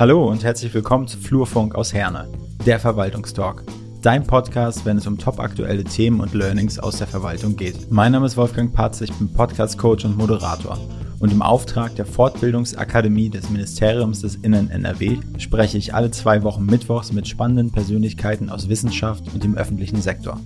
Hallo und herzlich willkommen zu Flurfunk aus Herne, der Verwaltungstalk. Dein Podcast, wenn es um topaktuelle Themen und Learnings aus der Verwaltung geht. Mein Name ist Wolfgang Patz, ich bin Podcast-Coach und Moderator. Und im Auftrag der Fortbildungsakademie des Ministeriums des Innen NRW spreche ich alle zwei Wochen Mittwochs mit spannenden Persönlichkeiten aus Wissenschaft und dem öffentlichen Sektor.